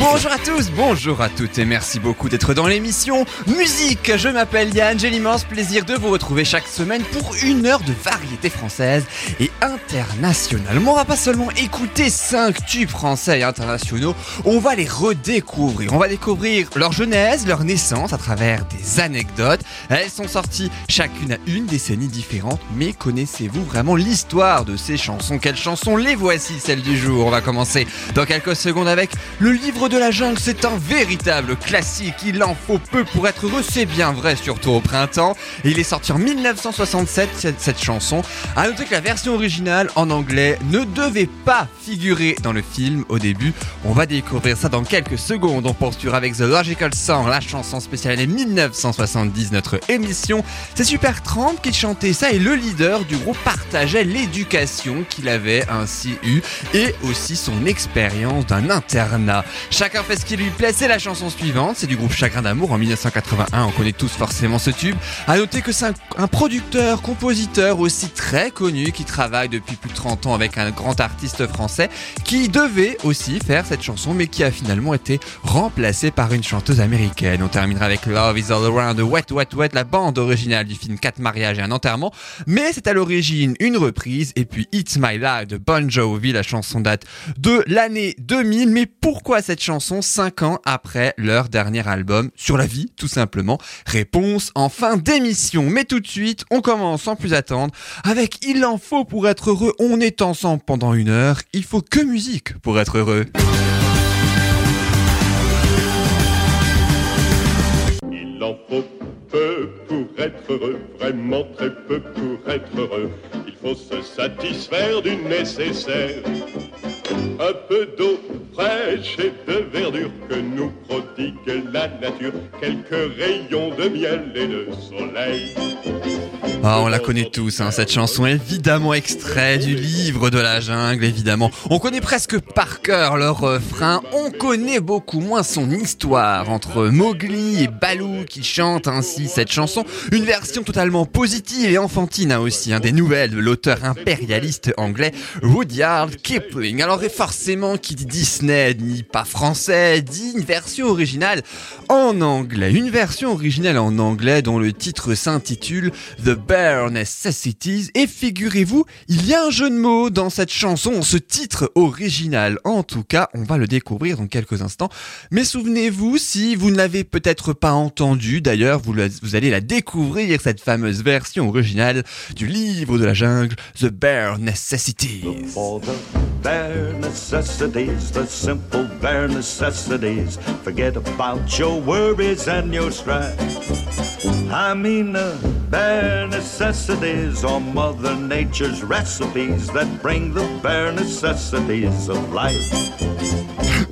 Bonjour à tous, bonjour à toutes et merci beaucoup d'être dans l'émission Musique. Je m'appelle Yann, j'ai l'immense plaisir de vous retrouver chaque semaine pour une heure de variété française et internationale. Mais on va pas seulement écouter 5 tubes français et internationaux, on va les redécouvrir. On va découvrir leur genèse, leur naissance à travers des anecdotes. Elles sont sorties chacune à une décennie différente, mais connaissez-vous vraiment l'histoire de ces chansons? Quelles chansons Les voici, celles du jour? On va commencer dans quelques secondes avec le livre de la jungle, c'est un véritable classique. Il en faut peu pour être heureux, c'est bien vrai, surtout au printemps. Il est sorti en 1967, cette, cette chanson. À noter que la version originale en anglais ne devait pas figurer dans le film au début. On va découvrir ça dans quelques secondes. On poursuivra avec The Logical Song, la chanson spéciale année 1970, notre émission. C'est Super Tramp qui chantait ça et le leader du groupe partageait l'éducation qu'il avait ainsi eue et aussi son expérience d'un internat. Chacun fait ce qui lui plaît, c'est la chanson suivante, c'est du groupe Chagrin d'amour en 1981, on connaît tous forcément ce tube. À noter que c'est un, un producteur, compositeur aussi très connu qui travaille depuis plus de 30 ans avec un grand artiste français qui devait aussi faire cette chanson mais qui a finalement été remplacé par une chanteuse américaine. On terminera avec Love is All Around the Wet Wet Wet, la bande originale du film 4 mariages et un enterrement, mais c'est à l'origine une reprise et puis It's My Life de Bon Jovi, la chanson date de l'année 2000, mais pourquoi cette chanson 5 ans après leur dernier album sur la vie, tout simplement Réponse en fin d'émission. Mais tout de suite, on commence sans plus attendre avec Il en faut pour être heureux. On est ensemble pendant une heure. Il faut que musique pour être heureux. Il en faut peu pour être heureux, vraiment très peu pour être heureux. Il faut se satisfaire du nécessaire. Un peu d'eau fraîche et de verdure que nous prodigue la nature, quelques rayons de miel et de soleil. Ah, on la connaît tous, hein, cette chanson, évidemment extrait du livre de la jungle, évidemment. On connaît presque par cœur leur refrain, on connaît beaucoup moins son histoire entre Mowgli et Baloo qui chantent ainsi cette chanson. Une version totalement positive et enfantine hein, aussi, hein, des nouvelles de l'auteur impérialiste anglais Rudyard Kipling. Alors et forcément, qui dit Disney, ni pas français, dit une version originale en anglais. Une version originale en anglais dont le titre s'intitule The Bare Necessities. Et figurez-vous, il y a un jeu de mots dans cette chanson, ce titre original. En tout cas, on va le découvrir dans quelques instants. Mais souvenez-vous, si vous ne l'avez peut-être pas entendu, d'ailleurs, vous, vous allez la découvrir, cette fameuse version originale du livre de la jungle, The Bare Necessities. For the bare necessities, the simple bare necessities. Forget about your worries and your strife. I mean the bare necessities are Mother Nature's recipes that bring the bare necessities of life.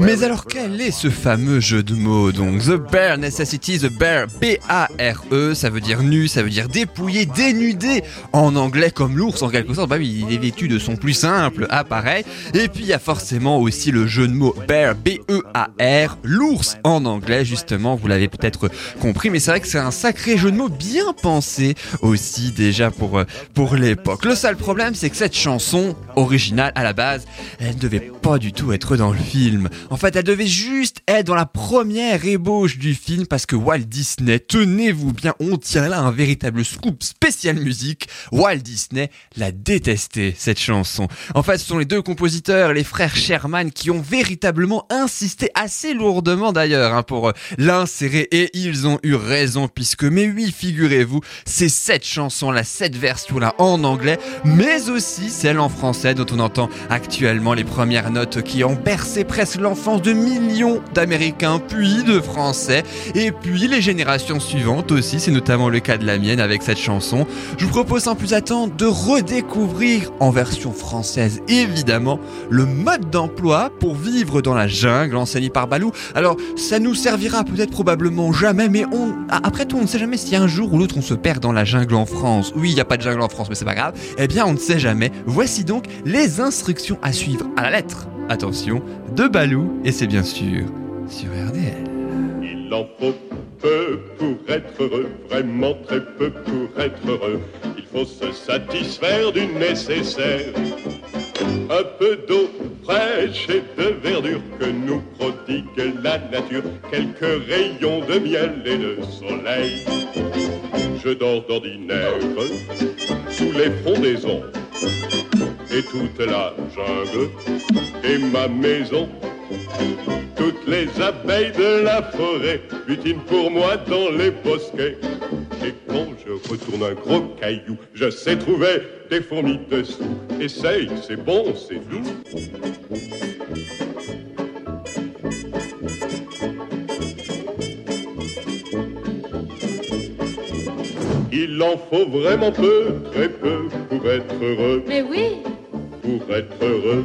Mais alors quel est ce fameux jeu de mots donc? The Bare Necessity, The Bare B-A-R-E, ça veut dire nu, ça veut dire dépouillé, dénudé en anglais comme l'ours en quelque sorte. Bah oui, il est vêtu de son plus simple appareil. Et puis il y a forcément aussi le jeu de mots Bear, B-E-A-R, l'ours en anglais justement, vous l'avez peut-être compris, mais c'est vrai que c'est un sacré jeu de mots bien pensé aussi déjà pour, euh, pour l'époque. Le seul problème c'est que cette chanson originale à la base, elle ne devait pas du tout être dans le film. En fait, elle devait juste être dans la première ébauche du film parce que Walt Disney, tenez-vous bien, on tient là un véritable scoop spécial musique. Walt Disney l'a détesté, cette chanson. En fait, ce sont les deux compositeurs, les frères Sherman, qui ont véritablement insisté assez lourdement d'ailleurs hein, pour euh, l'insérer et ils ont eu raison puisque, mais oui, figurez-vous, c'est cette chanson-là, cette version-là en anglais, mais aussi celle en français dont on entend actuellement les premières notes qui ont bercé presque l'enfance de millions d'Américains, puis de Français, et puis les générations suivantes aussi, c'est notamment le cas de la mienne avec cette chanson. Je vous propose sans plus attendre de redécouvrir en version française évidemment le mode d'emploi pour vivre dans la jungle enseigné par Balou. Alors ça nous servira peut-être probablement jamais, mais on après tout on ne sait jamais si un jour ou l'autre on se perd dans la jungle en France. Oui, il n'y a pas de jungle en France, mais c'est pas grave. Eh bien on ne sait jamais. Voici donc les instructions à suivre à la lettre. Attention, de Balou, et c'est bien sûr sur RDL. Il en faut peu pour être heureux, vraiment très peu pour être heureux. Il faut se satisfaire du nécessaire. Un peu d'eau fraîche et de verdure que nous prodigue la nature, quelques rayons de miel et de soleil. Je dors d'ordinaire sous les frondaisons et toute la jungle et ma maison. Toutes les abeilles de la forêt butinent pour moi dans les bosquets. Et quand je retourne un gros caillou, je sais trouver des fourmis dessous. Essaye, c'est bon, c'est doux. Il en faut vraiment peu, très peu pour être heureux, Mais oui, pour être heureux.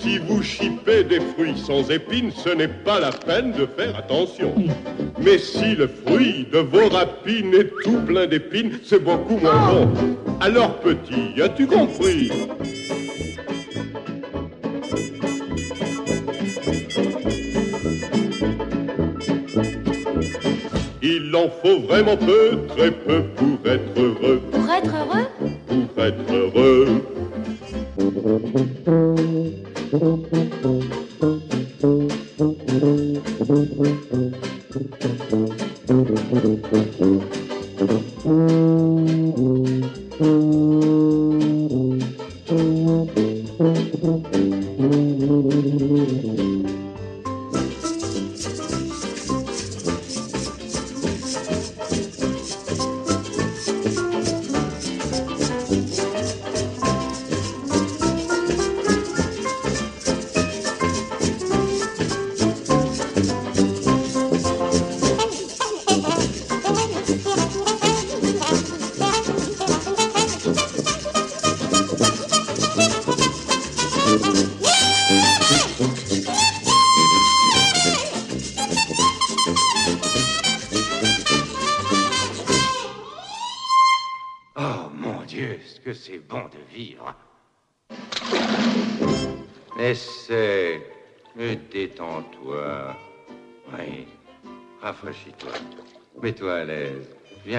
Si vous chipez des fruits sans épines, ce n'est pas la peine de faire attention. Mais si le fruit de vos rapines est tout plein d'épines, c'est beaucoup moins bon. Alors petit, as-tu compris? Il en faut vraiment peu, très peu pour être heureux, pour être heureux, pour être heureux. Oh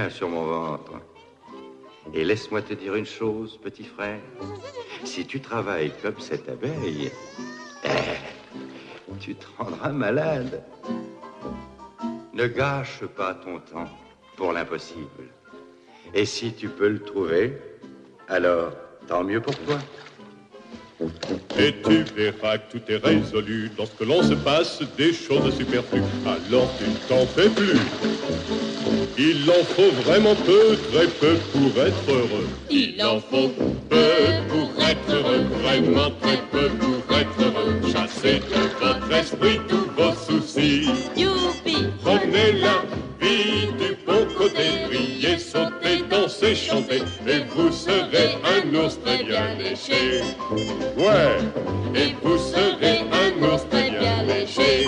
Sur mon ventre. Et laisse-moi te dire une chose, petit frère. Si tu travailles comme cette abeille, eh, tu te rendras malade. Ne gâche pas ton temps pour l'impossible. Et si tu peux le trouver, alors tant mieux pour toi. Et tu verras que tout est résolu lorsque l'on se passe des choses superflues. Alors tu ne t'en fais plus. Il en faut vraiment peu, très peu pour être heureux. Il en faut peu pour être heureux, vraiment très peu pour être heureux. De votre esprit tous vos soucis. youpi, Prenez la vie du bon côté, riez, sautez, dansez, chantez, et vous serez un ours très bien léché. Ouais, et vous serez un ours très bien léché.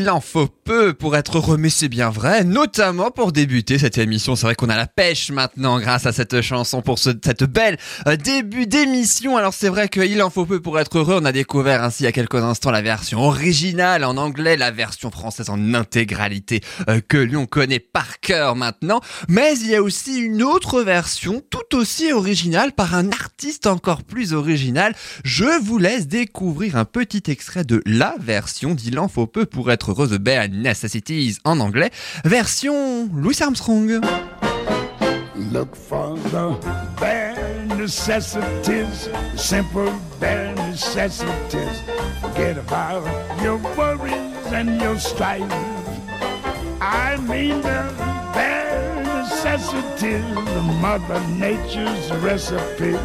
Il en faut peu pour être heureux, c'est bien vrai, notamment pour débuter cette émission. C'est vrai qu'on a la pêche maintenant grâce à cette chanson pour ce, cette belle euh, début d'émission. Alors c'est vrai qu'il en faut peu pour être heureux. On a découvert ainsi il y a quelques instants la version originale en anglais, la version française en intégralité euh, que l'on connaît par cœur maintenant. Mais il y a aussi une autre version tout aussi originale par un artiste encore plus original. Je vous laisse découvrir un petit extrait de la version d'Il en faut peu pour être heureux The Bare Necessities en anglais, version Louis Armstrong. Look for the bare necessities, simple bare necessities. Forget about your worries and your strife. I mean the bare necessities, the Mother Nature's recipe.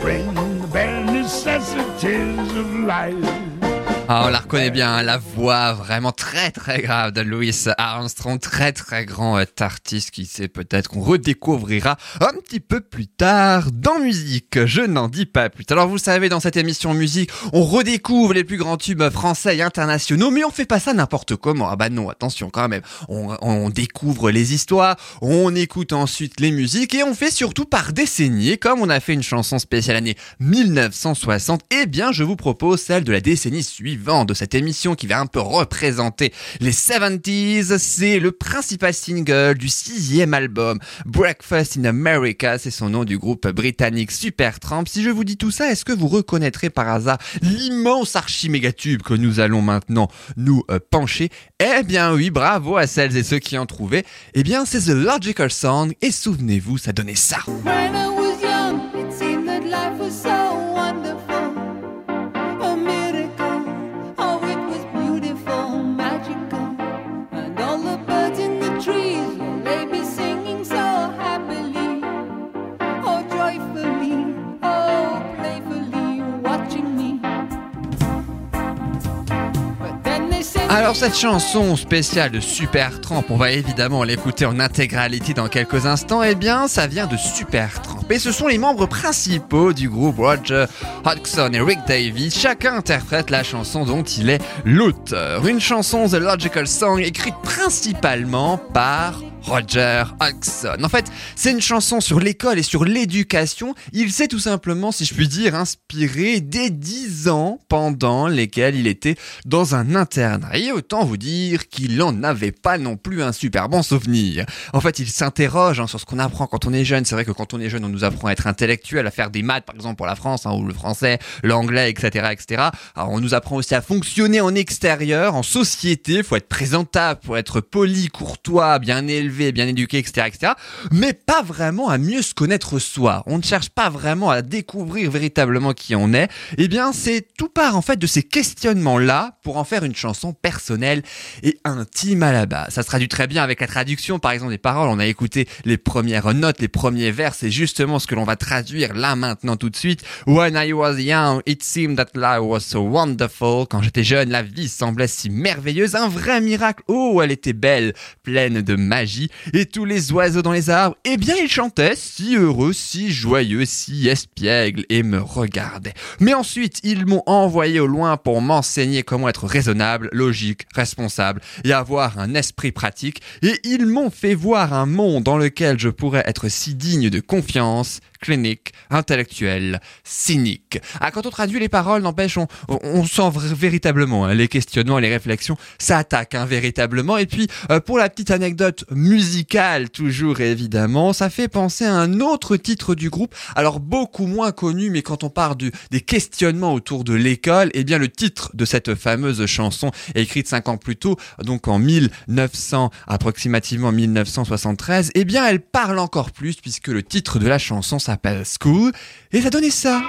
Bring the bare necessities of life. Ah, on la reconnaît bien, hein, la voix vraiment très très grave de Louis Armstrong, très très grand euh, artiste qui sait peut-être qu'on redécouvrira un petit peu plus tard dans musique. Je n'en dis pas plus. Alors vous savez, dans cette émission musique, on redécouvre les plus grands tubes français et internationaux, mais on fait pas ça n'importe comment. Ah bah non, attention quand même. On, on découvre les histoires, on écoute ensuite les musiques et on fait surtout par décennie. Comme on a fait une chanson spéciale année 1960, eh bien je vous propose celle de la décennie suivante de cette émission qui va un peu représenter les 70s. C'est le principal single du sixième album, Breakfast in America. C'est son nom du groupe britannique Supertramp. Si je vous dis tout ça, est-ce que vous reconnaîtrez par hasard l'immense archi-mégatube que nous allons maintenant nous euh, pencher? Eh bien oui, bravo à celles et ceux qui ont trouvé. Eh bien c'est The Logical Song et souvenez-vous, ça donnait ça. Alors cette chanson spéciale de Supertramp, on va évidemment l'écouter en intégralité dans quelques instants, eh bien ça vient de Supertramp. Et ce sont les membres principaux du groupe Roger Hodgson et Rick Davies. Chacun interprète la chanson dont il est l'auteur. Une chanson The Logical Song écrite principalement par Roger Hodgson. En fait, c'est une chanson sur l'école et sur l'éducation. Il s'est tout simplement, si je puis dire, inspiré des 10 ans pendant lesquels il était dans un internat. Et autant vous dire qu'il n'en avait pas non plus un super bon souvenir. En fait, il s'interroge hein, sur ce qu'on apprend quand on est jeune. C'est vrai que quand on est jeune, on nous apprend à être intellectuel, à faire des maths, par exemple, pour la France, hein, ou le français, l'anglais, etc., etc. Alors, on nous apprend aussi à fonctionner en extérieur, en société. Faut être présentable, faut être poli, courtois, bien élevé, bien éduqué, etc., etc. Mais pas vraiment à mieux se connaître soi. On ne cherche pas vraiment à découvrir véritablement qui on est. Eh bien, c'est tout part en fait de ces questionnements-là pour en faire une chanson personnelle et intime à la base. Ça se traduit très bien avec la traduction, par exemple, des paroles. On a écouté les premières notes, les premiers vers. C'est justement ce que l'on va traduire là maintenant tout de suite. When I was young, it seemed that life was so wonderful. Quand j'étais jeune, la vie semblait si merveilleuse. Un vrai miracle. Oh, elle était belle, pleine de magie. Et tous les oiseaux dans les arbres, eh bien, ils chantaient si heureux, si joyeux, si espiègles et me regardaient. Mais ensuite, ils m'ont envoyé au loin pour m'enseigner comment être raisonnable, logique, responsable et avoir un esprit pratique. Et ils m'ont fait voir un monde dans lequel je pourrais être si digne de confiance, clinique, intellectuel, cynique. Ah, quand on traduit les paroles, n'empêche, on, sent véritablement hein, les questionnements, les réflexions, ça attaque hein, véritablement. Et puis, euh, pour la petite anecdote musicale, toujours évidemment, ça fait penser à un autre titre du groupe, alors beaucoup moins connu, mais quand on parle du, des questionnements autour de l'école, eh bien le titre de cette fameuse chanson écrite cinq ans plus tôt, donc en 1900, approximativement 1973, eh bien elle parle encore plus puisque le titre de la chanson s'appelle School et ça donnait ça.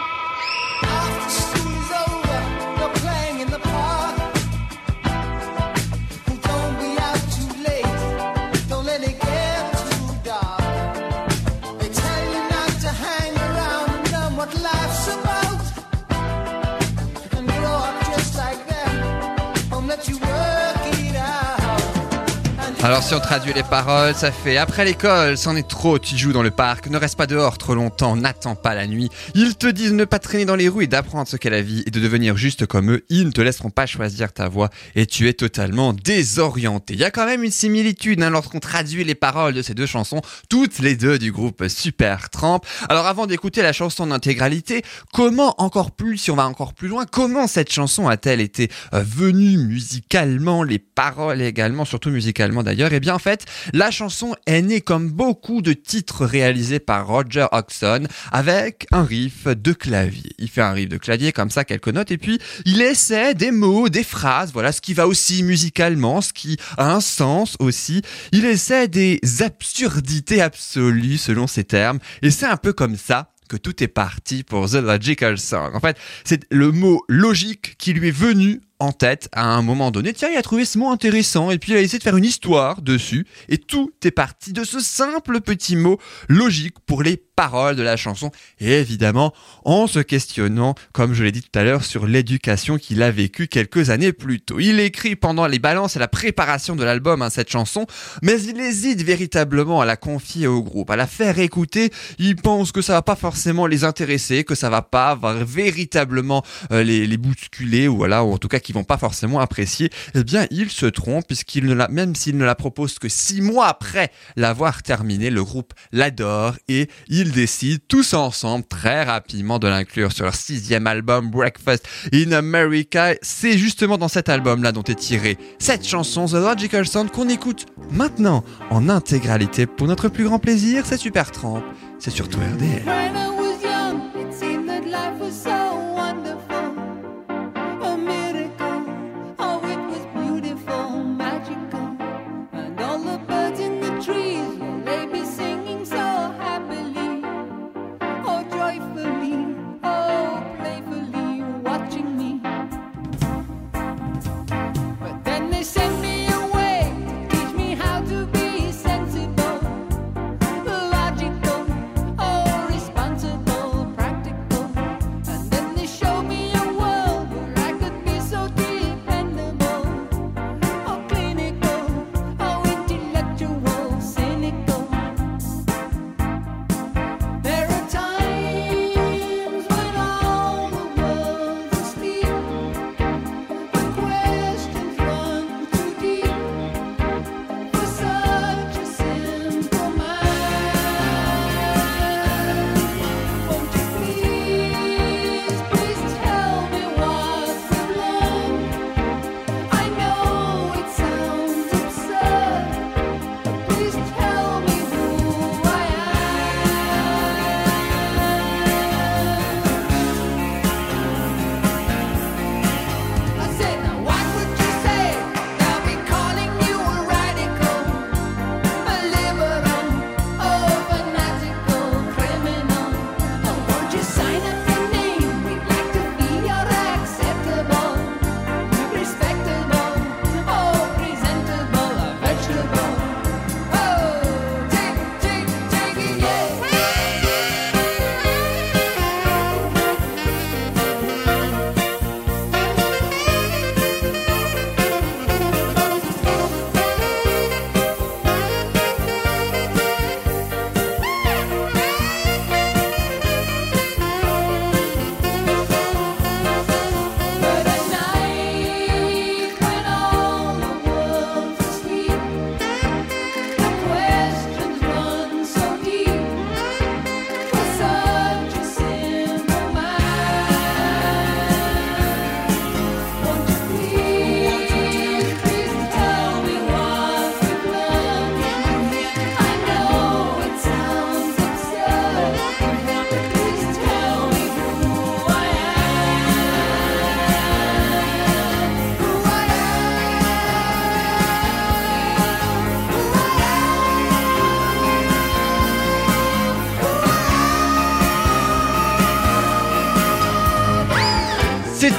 Alors si on traduit les paroles, ça fait après l'école, c'en est trop, tu joues dans le parc, ne reste pas dehors trop longtemps, n'attends pas la nuit. Ils te disent de ne pas traîner dans les rues et d'apprendre ce qu'est la vie et de devenir juste comme eux. Ils ne te laisseront pas choisir ta voie et tu es totalement désorienté. Il y a quand même une similitude hein, lorsqu'on traduit les paroles de ces deux chansons, toutes les deux du groupe Super Tramp. Alors avant d'écouter la chanson en intégralité, comment encore plus, si on va encore plus loin, comment cette chanson a-t-elle été euh, venue musicalement, les paroles également, surtout musicalement d'ailleurs Eh bien en fait, la chanson est née comme beaucoup de titres réalisés par Roger Hodgson avec un riff de clavier. Il fait un riff de clavier comme ça, quelques notes, et puis il essaie des mots, des phrases, voilà ce qui va aussi musicalement, ce qui a un sens aussi. Il essaie des absurdités absolues selon ses termes, et c'est un peu comme ça que tout est parti pour The Logical Song. En fait, c'est le mot logique qui lui est venu en tête à un moment donné. Tiens, il a trouvé ce mot intéressant et puis il a essayé de faire une histoire dessus. Et tout est parti de ce simple petit mot logique pour les paroles de la chanson. Et évidemment, en se questionnant, comme je l'ai dit tout à l'heure, sur l'éducation qu'il a vécue quelques années plus tôt. Il écrit pendant les balances et la préparation de l'album hein, cette chanson, mais il hésite véritablement à la confier au groupe, à la faire écouter. Il pense que ça va pas forcément les intéresser, que ça va pas véritablement euh, les, les bousculer ou voilà, ou en tout cas qu'ils vont pas forcément apprécier. Eh bien, il se trompe puisqu'il ne l'a, même s'il ne la propose que six mois après l'avoir terminé, le groupe l'adore et ils décident tous ensemble très rapidement de l'inclure sur leur sixième album Breakfast in America. C'est justement dans cet album-là dont est tirée cette chanson The Logical Sound qu'on écoute maintenant en intégralité pour notre plus grand plaisir. C'est Super Tramp, c'est surtout RDL.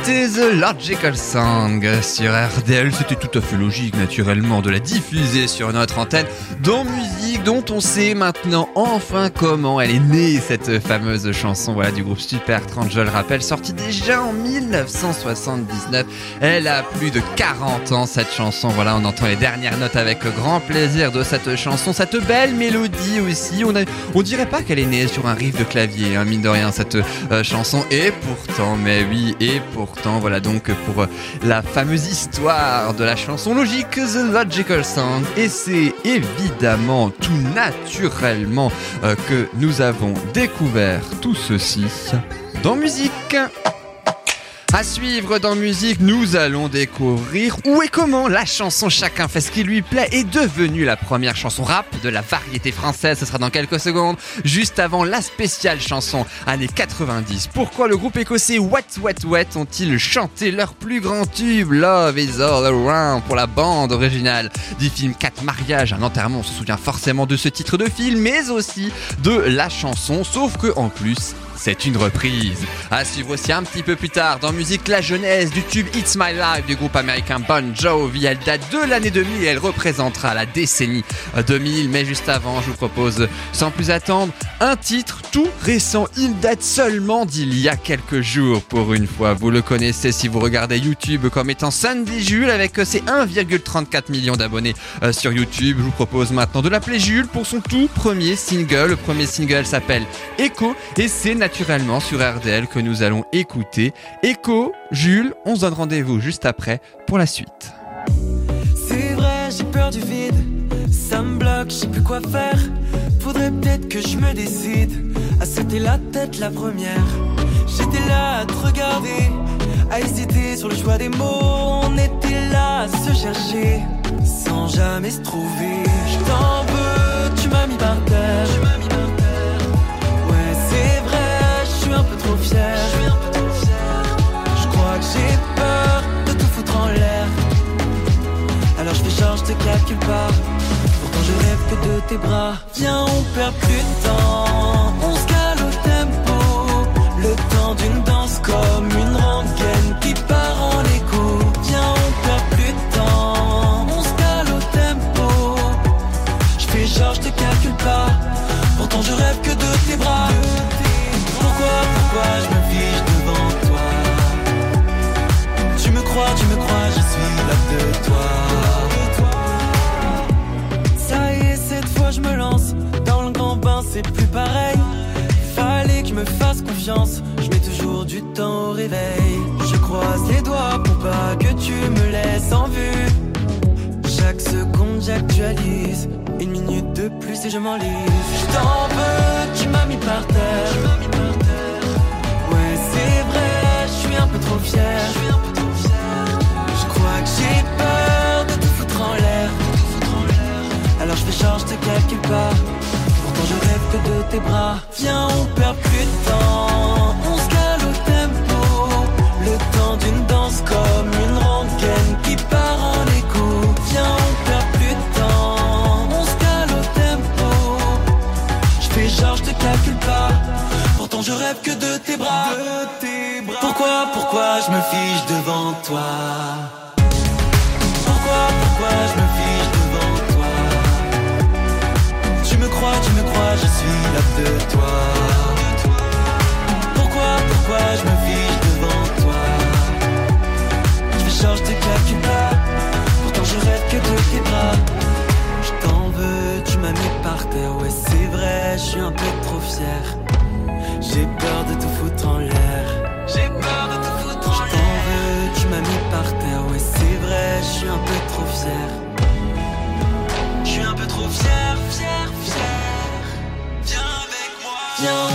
The Logical Song sur RDL. C'était tout à fait logique, naturellement, de la diffuser sur notre antenne dans musique dont on sait maintenant enfin comment elle est née, cette fameuse chanson voilà, du groupe Super 30, je le rappelle, sortie déjà en 1979. Elle a plus de 40 ans, cette chanson. Voilà, on entend les dernières notes avec grand plaisir de cette chanson, cette belle mélodie aussi. On, a, on dirait pas qu'elle est née sur un riff de clavier, hein, mine de rien, cette euh, chanson. Et pourtant, mais oui, et pourtant, voilà donc pour euh, la fameuse histoire de la chanson logique The Logical Sound. Et c'est évidemment tout naturellement euh, que nous avons découvert tout ceci dans musique. À suivre dans musique, nous allons découvrir où et comment la chanson Chacun fait ce qui lui plaît est devenue la première chanson rap de la variété française. Ce sera dans quelques secondes, juste avant la spéciale chanson années 90. Pourquoi le groupe écossais Wet Wet Wet ont-ils chanté leur plus grand tube? Love is all around pour la bande originale du film 4 mariages, un enterrement. On se souvient forcément de ce titre de film, mais aussi de la chanson. Sauf que en plus, c'est une reprise. À suivre aussi un petit peu plus tard dans musique la jeunesse du tube It's My Life du groupe américain Bon Jovi. Elle date de l'année 2000 et elle représentera la décennie 2000. Mais juste avant, je vous propose, sans plus attendre, un titre tout récent. Il date seulement d'il y a quelques jours pour une fois. Vous le connaissez si vous regardez YouTube comme étant Sandy Jules avec ses 1,34 millions d'abonnés euh, sur YouTube. Je vous propose maintenant de l'appeler Jules pour son tout premier single. Le premier single s'appelle Echo et c'est naturellement sur RDL que nous allons écouter. Echo, Jules, on se donne rendez-vous juste après pour la suite. C'est vrai, j'ai peur du vide. Ça me bloque, je sais plus quoi faire. Faudrait peut-être que je me décide à sauter la tête la première. J'étais là à te regarder, à hésiter sur le choix des mots. On était là à se chercher sans jamais se trouver. Je t'en veux, tu m'as mis par terre. Te calcule pas. Pourtant je rêve que de tes bras. Viens, on perd plus de temps. On se cale au tempo. Le temps d'une danse comme une rengaine qui part en écho. Viens, on perd plus de temps. On se cale au tempo. Je fais genre, je te calcule pas. Pourtant je rêve que de tes bras. Pourquoi, pourquoi je me fiche devant toi? Tu me crois, tu me crois, je suis là de toi. C'est plus pareil. Fallait que je me fasse confiance. Je mets toujours du temps au réveil. Je croise les doigts pour pas que tu me laisses en vue. Chaque seconde, j'actualise. Une minute de plus et je m'enlise. Je t'en veux, tu m'as mis par terre. Ouais, c'est vrai, je suis un peu trop fier. Je crois que j'ai peur de tout foutre en l'air. Alors je fais genre, je te Pourtant je rêve que de tes bras. Viens, on perd plus de temps. On se cale au tempo. Le temps d'une danse comme une rengaine qui part en écho. Viens, on perd plus de temps. On se cale au tempo. Je fais genre, je te calcule pas. Pourtant je rêve que de tes bras. Pourquoi, pourquoi je me fiche devant toi? Là de toi. Pourquoi, pourquoi je me fiche devant toi? Je je te calcule pas. Pourtant je rêve que de tes bras. Je t'en veux, tu m'as mis par terre. Ouais c'est vrai, je suis un peu trop fier. J'ai peur de tout foutre en l'air. J'ai peur de tout foutre en l'air Je t'en veux, tu m'as mis par terre. Ouais c'est vrai, je suis un peu trop fier avec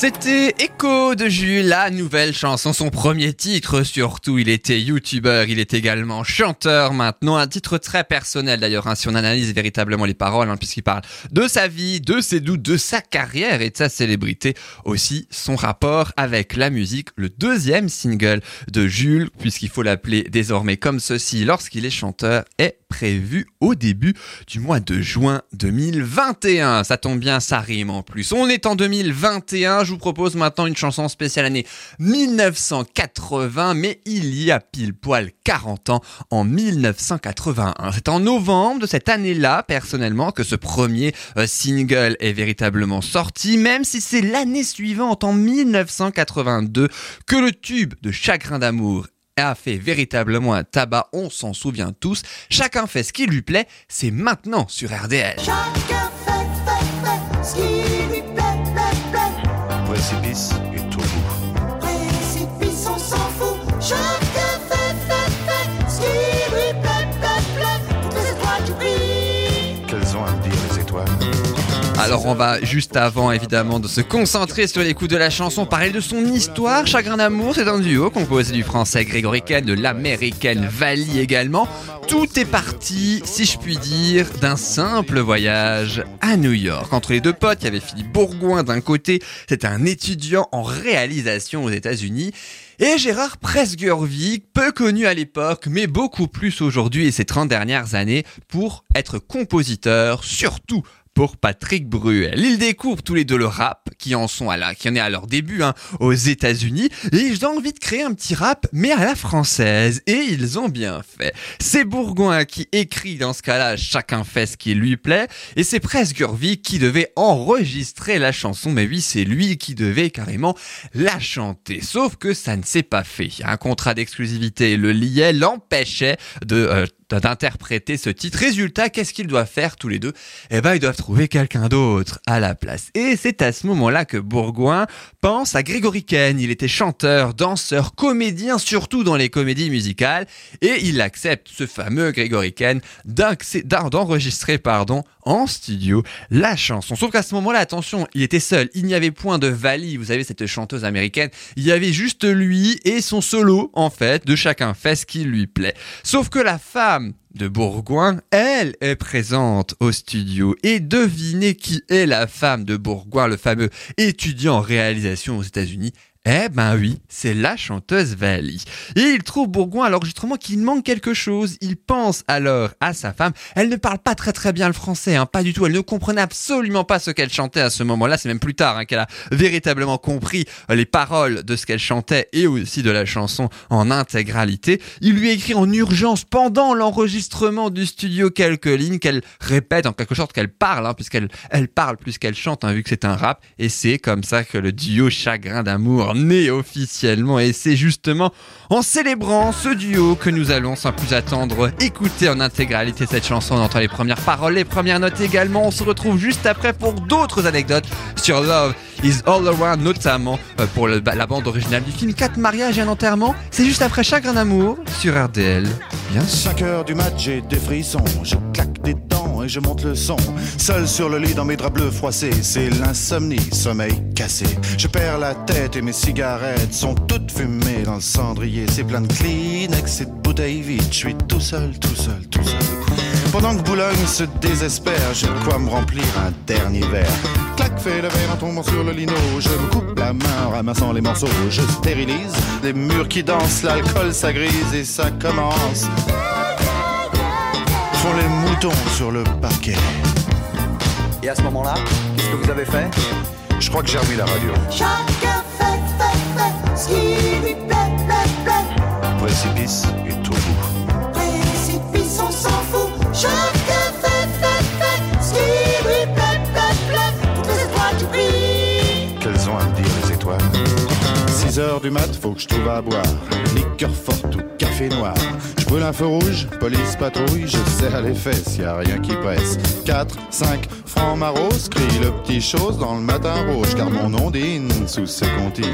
C'était Echo de Jules, la nouvelle chanson, son premier titre surtout. Il était youtubeur, il est également chanteur maintenant. Un titre très personnel d'ailleurs, hein, si on analyse véritablement les paroles, hein, puisqu'il parle de sa vie, de ses doutes, de sa carrière et de sa célébrité. Aussi son rapport avec la musique, le deuxième single de Jules, puisqu'il faut l'appeler désormais comme ceci lorsqu'il est chanteur, est prévu au début du mois de juin 2021. Ça tombe bien, ça rime en plus. On est en 2021, je vous propose maintenant une chanson spéciale année 1980, mais il y a pile poil 40 ans, en 1981. C'est en novembre de cette année-là, personnellement, que ce premier euh, single est véritablement sorti, même si c'est l'année suivante, en 1982, que le tube de Chagrin d'amour a fait véritablement un tabac, on s'en souvient tous. Chacun fait ce qui lui plaît, c'est maintenant sur RDL. Chacun fait, Alors on va juste avant évidemment de se concentrer sur l'écoute de la chanson, parler de son histoire. Chagrin d'amour, c'est un duo composé du français Grégory de l'américaine Vali également. Tout est parti, si je puis dire, d'un simple voyage à New York. Entre les deux potes, il y avait Philippe Bourgoin d'un côté, c'était un étudiant en réalisation aux États-Unis. Et Gérard Presgurvik, peu connu à l'époque, mais beaucoup plus aujourd'hui et ces 30 dernières années, pour être compositeur, surtout Patrick Bruel. Ils découvrent tous les deux le rap, qui en sont à qui en est à leur début, hein, aux États-Unis, et ils ont envie de créer un petit rap, mais à la française. Et ils ont bien fait. C'est Bourgoin qui écrit dans ce cas-là, chacun fait ce qui lui plaît, et c'est Presgurvik qui devait enregistrer la chanson, mais oui, c'est lui qui devait carrément la chanter. Sauf que ça ne s'est pas fait. Un contrat d'exclusivité le liait, l'empêchait de euh, d'interpréter ce titre. Résultat, qu'est-ce qu'ils doivent faire tous les deux? Eh ben, ils doivent trouver quelqu'un d'autre à la place. Et c'est à ce moment-là que Bourgoin pense à Grégory Ken. Il était chanteur, danseur, comédien, surtout dans les comédies musicales, et il accepte ce fameux Grégory Ken d'enregistrer, pardon, en studio la chanson. Sauf qu'à ce moment-là, attention, il était seul. Il n'y avait point de Vali, vous savez, cette chanteuse américaine. Il y avait juste lui et son solo, en fait, de chacun fait ce qui lui plaît. Sauf que la femme de Bourgoin, elle est présente au studio. Et devinez qui est la femme de Bourgoin, le fameux étudiant en réalisation aux États-Unis eh ben oui, c'est la chanteuse Vali. Et il trouve Bourgoin à l'enregistrement qu'il manque quelque chose. Il pense alors à sa femme. Elle ne parle pas très très bien le français, hein, pas du tout. Elle ne comprenait absolument pas ce qu'elle chantait à ce moment-là. C'est même plus tard hein, qu'elle a véritablement compris les paroles de ce qu'elle chantait et aussi de la chanson en intégralité. Il lui écrit en urgence pendant l'enregistrement du studio quelques lignes qu'elle répète en quelque sorte qu'elle parle, hein, puisqu'elle elle parle plus qu'elle chante, hein, vu que c'est un rap. Et c'est comme ça que le duo Chagrin d'amour officiellement. Et c'est justement en célébrant ce duo que nous allons sans plus attendre écouter en intégralité cette chanson. On entend les premières paroles, les premières notes également. On se retrouve juste après pour d'autres anecdotes sur Love is All Around, notamment euh, pour le- la bande originale du film 4 mariages et un enterrement. C'est juste après Chagrin d'amour sur RDL. Bien sûr. 5 heures du mat, j'ai des frissons. Je claque des dents et je monte le son. Seul sur le lit dans mes draps bleus froissés, c'est l'insomnie, sommeil cassé. Je perds la tête et mes cigarettes sont toutes fumées dans le cendrier. C'est plein de Kleenex et de bouteilles vides. Je suis tout seul, tout seul, tout seul. Pendant que Boulogne se désespère, j'ai de quoi me remplir un dernier verre. Clac, fait le verre en tombant sur le lino. Je me coupe la main en ramassant les morceaux. Je stérilise les murs qui dansent, l'alcool ça grise et ça commence. Font les moutons sur le parquet. Et à ce moment-là, qu'est-ce que vous avez fait? Je crois que j'ai remis la radio. Chacun fait, fait, fait ce qui lui plaît, plaît, plaît. Précipice heures du mat, faut que je trouve à boire. Liqueur forte ou café noir. Je brûle un feu rouge, police patrouille, je serre les fesses, y a rien qui presse. 4, 5, francs maros, crie le petit chose dans le matin rouge, car mon ondine sous ses comptines.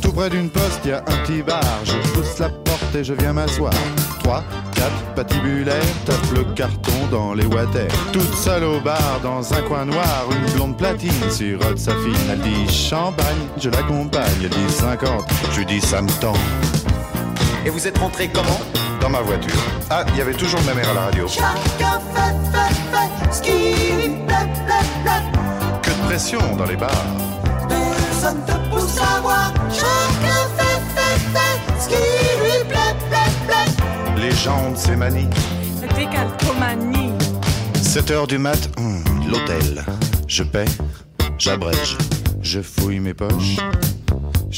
Tout près d'une poste, y a un petit bar. Je pousse la porte et je viens m'asseoir. 3, 4, patibulaire, tape le carton dans les water. Toute seule au bar, dans un coin noir, une blonde platine sirote sa fille. Elle dit champagne, je l'accompagne. Elle dit 50, je lui dis ça me tend. Et vous êtes rentré comment? Dans ma voiture. Ah, il y avait toujours ma mère à la radio. Chacun fait, fait, fait ce qui lui plaît, plaît, plaît. Que de pression dans les bars. Personne Les jambes, c'est manie. Décalcomanie. 7 heures du mat, hum, l'hôtel. Je paie, j'abrège, je fouille mes poches.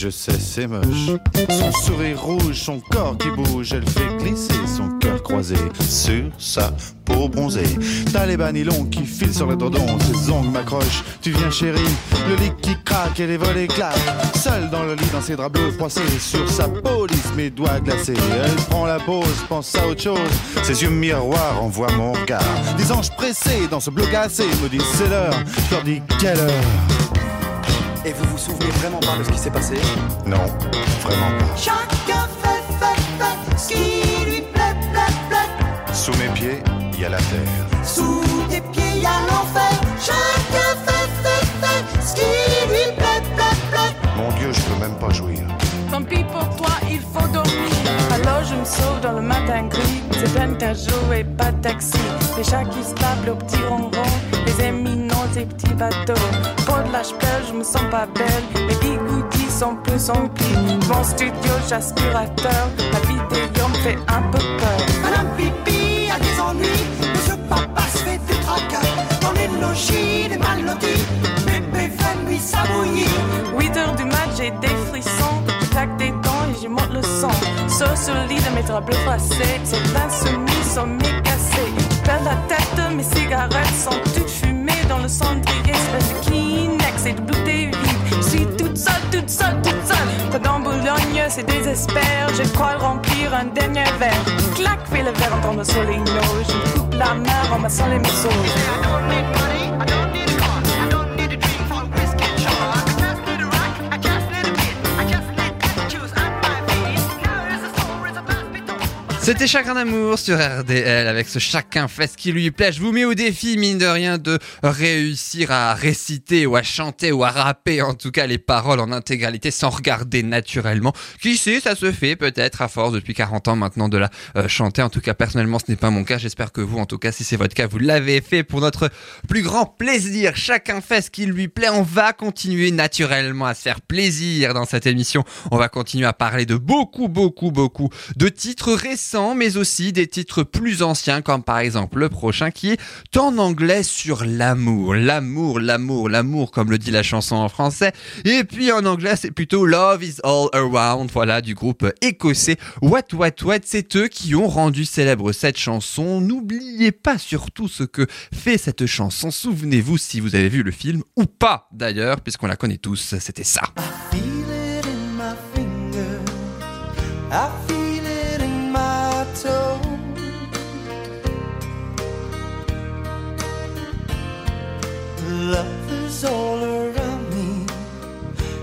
Je sais, c'est moche. Son sourire rouge, son corps qui bouge, elle fait glisser son cœur croisé sur sa peau bronzée. T'as les bas nylons qui filent sur le dodon, ses ongles m'accrochent. Tu viens, chérie, le lit qui craque et les volets claquent. Seule dans le lit, dans ses draps bleus froissés, sur sa peau lisse, mes doigts glacés. Elle prend la pause, pense à autre chose. Ses yeux miroirs envoient mon regard. Des anges pressés dans ce bleu glacé me disent c'est l'heure. Je leur dis quelle heure? Et vous vous souvenez vraiment pas de ce qui s'est passé Non, vraiment pas. Chacun fait, fait, fait ce qui lui plaît, plaît, plaît. Sous mes pieds, il y a la terre. Sous tes pieds, il y a l'enfer. Peine qu'un jour et pas de taxi. Les chats qui se tapent au petit ronron, les éminents et petits bateaux. Pour de l'âge belle, je me sens pas belle. Les bigoudis sont plus emplis. Mon studio, j'aspirateur. La vidéo me fait un peu peur. Madame Pipi a des ennuis, monsieur papa se fait du tracas. Dans les logis, les mal bébé fait lui s'abouillir. 8 heures du mat, j'ai des frissons. Je claque des dents et j'y monte le son. Sur le lit de mes bleus froissés. Ces insoumis sont mécassés. Perds la tête, mes cigarettes sont toutes fumées dans le cendrier. Espèce de Kleenex et de bouteilles vides. Je suis toute seule, toute seule, toute seule. Quand dans Boulogne, c'est désespère. Je crois remplir un dernier verre. Clac, fais le verre en tombant sur les. Je coupe la main en massant les morceaux. C'était Chacun d'amour sur RDL avec ce chacun fait ce qui lui plaît. Je vous mets au défi, mine de rien, de réussir à réciter ou à chanter ou à rapper en tout cas les paroles en intégralité sans regarder naturellement. Qui sait, ça se fait peut-être à force depuis 40 ans maintenant de la euh, chanter. En tout cas, personnellement, ce n'est pas mon cas. J'espère que vous, en tout cas, si c'est votre cas, vous l'avez fait pour notre plus grand plaisir. Chacun fait ce qui lui plaît. On va continuer naturellement à se faire plaisir dans cette émission. On va continuer à parler de beaucoup, beaucoup, beaucoup de titres récents mais aussi des titres plus anciens, comme par exemple le prochain qui est en anglais sur l'amour. L'amour, l'amour, l'amour, comme le dit la chanson en français. Et puis en anglais, c'est plutôt Love is All Around, voilà, du groupe écossais What What What. C'est eux qui ont rendu célèbre cette chanson. N'oubliez pas surtout ce que fait cette chanson. Souvenez-vous si vous avez vu le film, ou pas d'ailleurs, puisqu'on la connaît tous, c'était ça. my Love is all around me,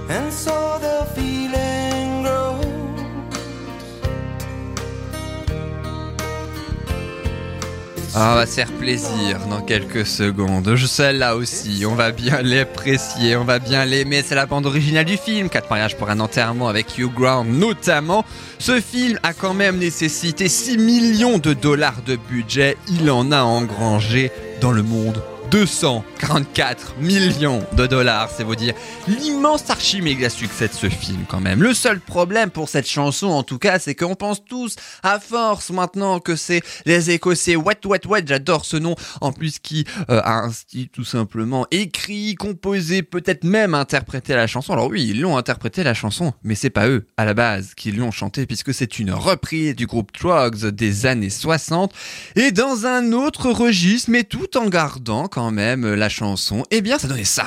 and so the feeling grows. Ah, on va se faire plaisir dans quelques secondes. Je sais là aussi, on va bien l'apprécier, on va bien l'aimer. C'est la bande originale du film, 4 mariages pour un enterrement avec Hugh Grant notamment. Ce film a quand même nécessité 6 millions de dollars de budget. Il en a engrangé dans le monde 244 millions de dollars, c'est vous dire l'immense archi méga succès de ce film quand même. Le seul problème pour cette chanson en tout cas, c'est qu'on pense tous à force maintenant que c'est les Écossais Wet Wet Wet, j'adore ce nom, en plus qui euh, a un tout simplement écrit, composé, peut-être même interprété la chanson. Alors oui, ils l'ont interprété la chanson, mais c'est pas eux à la base qui l'ont chanté puisque c'est une reprise du groupe Trogs des années 60 et dans un autre registre, mais tout en gardant quand même la chanson, eh bien ça donnait ça.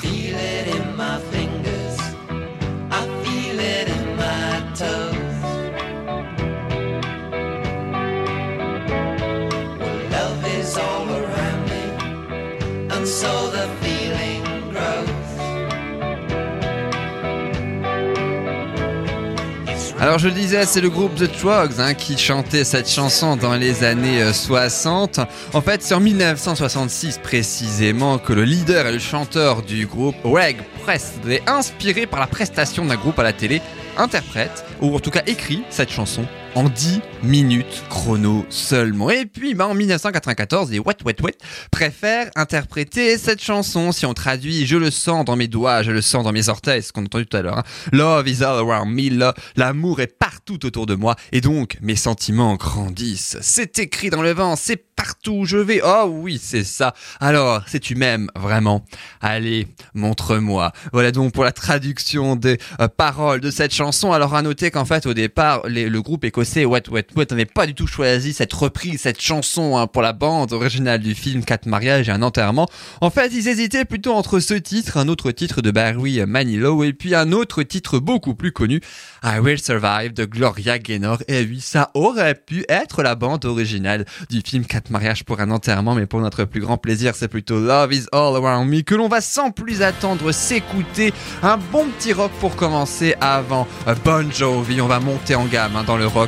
Alors je le disais, c'est le groupe The Trogs hein, qui chantait cette chanson dans les années euh, 60. En fait, c'est en 1966 précisément que le leader et le chanteur du groupe, Greg Presley, inspiré par la prestation d'un groupe à la télé, interprète, ou en tout cas écrit cette chanson en 10 minutes chrono seulement. Et puis, bah, en 1994, les Wet Wet Wet préfèrent interpréter cette chanson. Si on traduit, je le sens dans mes doigts, je le sens dans mes orteils, ce qu'on a entendu tout à l'heure. hein. Love is all around me, l'amour est partout autour de moi, et donc mes sentiments grandissent. C'est écrit dans le vent, c'est partout où je vais. Oh oui, c'est ça. Alors, si tu m'aimes vraiment, allez, montre-moi. Voilà donc pour la traduction des euh, paroles de cette chanson. Alors à noter qu'en fait au départ, le groupe écossais Wet Wet Wet n'avait pas du tout choisi cette reprise, cette chanson hein, pour la bande originale du film Quatre mariages et un enterrement. En fait, ils hésitaient plutôt entre ce titre, un autre titre de Barry Manilow et puis un autre titre beaucoup plus connu, I Will Survive de Gloria Gaynor. Et oui, ça aurait pu être la bande originale du film Quatre mariages pour un enterrement, mais pour notre plus grand plaisir, c'est plutôt Love is All Around Me que l'on va sans plus attendre s'écouter. Un bon petit rock pour commencer avant Bon Jovi. On va monter en gamme hein, dans le rock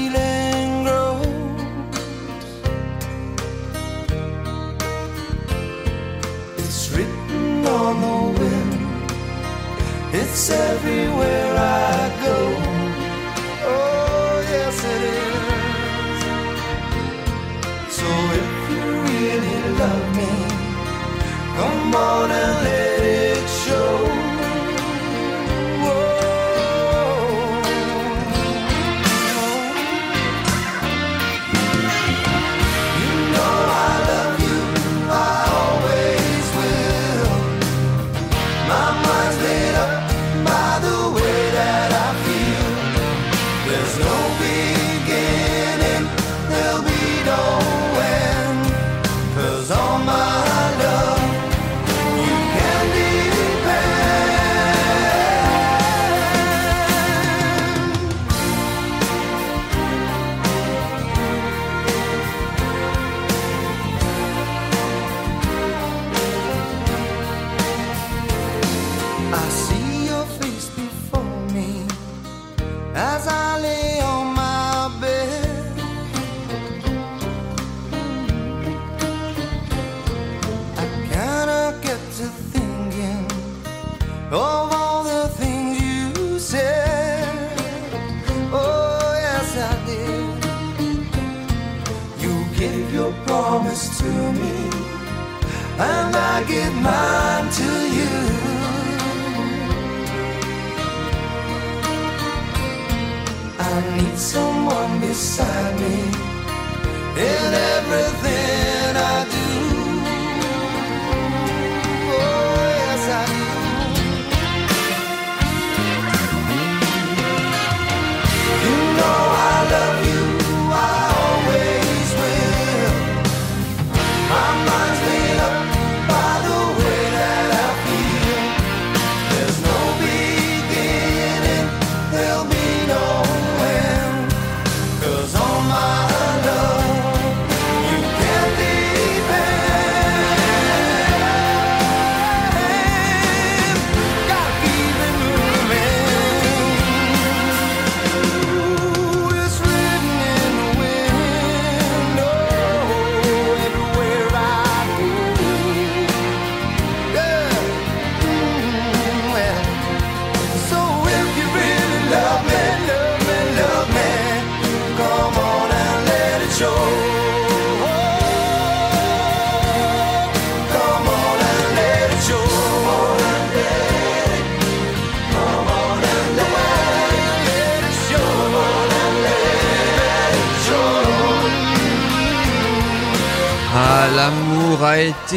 it's everywhere I go. Oh, yes, it is. So if you really love me, come on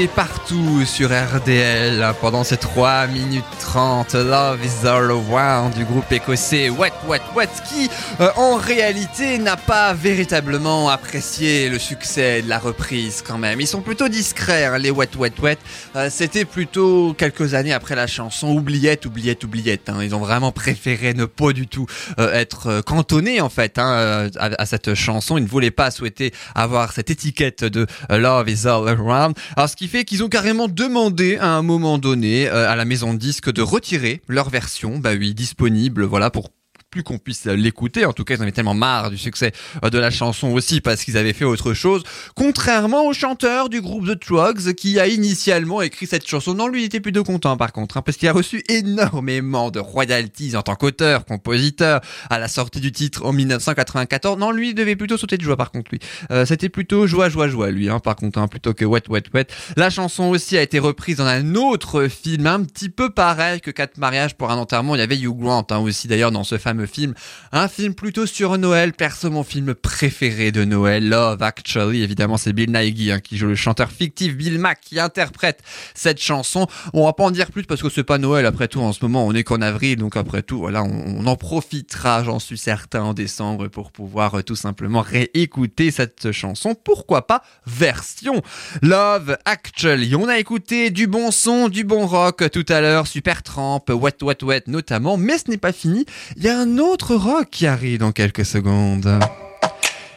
partout sur RDL hein, pendant ces 3 minutes 30. Love is all around du groupe écossais Wet Wet Wet qui, euh, en réalité, n'a pas véritablement apprécié le succès de la reprise quand même. Ils sont plutôt discrets, hein, les Wet Wet Wet. Euh, C'était plutôt quelques années après la chanson Oubliette, Oubliette, Oubliette. hein. Ils ont vraiment préféré ne pas du tout euh, être euh, cantonnés en fait hein, à, cette chanson. Ils ne voulaient pas souhaiter avoir cette étiquette de Love is all around. Alors fait qu'ils ont carrément demandé à un moment donné euh, à la maison de disque de retirer leur version, bah oui, disponible, voilà pour plus qu'on puisse l'écouter. En tout cas, ils en avaient tellement marre du succès euh, de la chanson aussi parce qu'ils avaient fait autre chose. Contrairement au chanteur du groupe The Trugs qui a initialement écrit cette chanson. Non, lui, il était plutôt content par contre, hein, parce qu'il a reçu énormément de royalties en tant qu'auteur, compositeur à la sortie du titre en 1994. Non, lui, il devait plutôt sauter de joie par contre, lui. Euh, C'était plutôt joie, joie, joie, lui, hein, par contre, hein, plutôt que wet, wet, wet. La chanson aussi a été reprise dans un autre film, un petit peu pareil que Quatre mariages pour un enterrement. Il y avait Hugh Grant hein, aussi d'ailleurs dans ce fameux film. Un film plutôt sur Noël, perso mon film préféré de Noël, Love Actually. Évidemment, c'est Bill Nighy hein, qui joue le chanteur fictif Bill Mack qui interprète cette chanson. On va pas en dire plus parce que c'est pas Noël après tout en ce moment. On est qu'en avril, donc après tout, voilà, on, en profitera, j'en suis certain, en décembre pour pouvoir euh, tout simplement réécouter cette chanson. Pourquoi pas version Love Actually? On a écouté du bon son, du bon rock tout à l'heure, Super Tramp, Wet Wet Wet notamment, mais ce n'est pas fini. Il y a un autre rock qui arrive dans quelques secondes.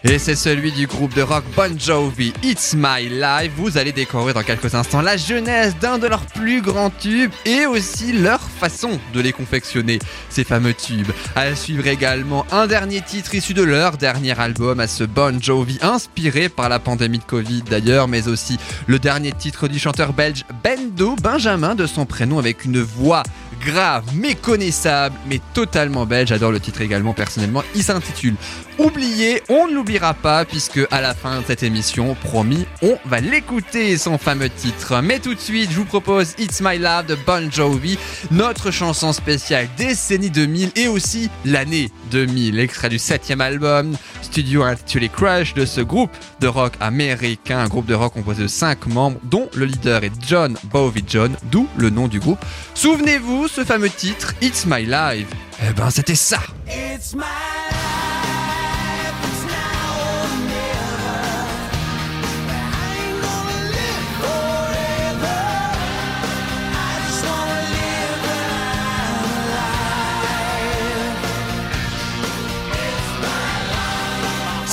Et c'est celui du groupe de rock Bon Jovi, It's My Life. Vous allez découvrir dans quelques instants la jeunesse d'un de leurs plus grands tubes et aussi leur façon de les confectionner, ces fameux tubes. À suivre également un dernier titre issu de leur dernier album à ce Bon Jovi, inspiré par la pandémie de Covid d'ailleurs, mais aussi le dernier titre du chanteur belge Bendo Benjamin de son prénom avec une voix grave, méconnaissable, mais totalement belge. J'adore le titre également personnellement. Il s'intitule Oublié, on ne l'oubliera pas puisque à la fin de cette émission, promis, on va l'écouter son fameux titre. Mais tout de suite, je vous propose It's My Love de Bon Jovi, notre chanson spéciale décennie 2000 et aussi l'année 2000, extrait du septième album studio intitulé Crush de ce groupe de rock américain, un groupe de rock composé de 5 membres dont le leader est John Bowie John, d'où le nom du groupe. Souvenez-vous, ce fameux titre, It's My Life, eh ben c'était ça.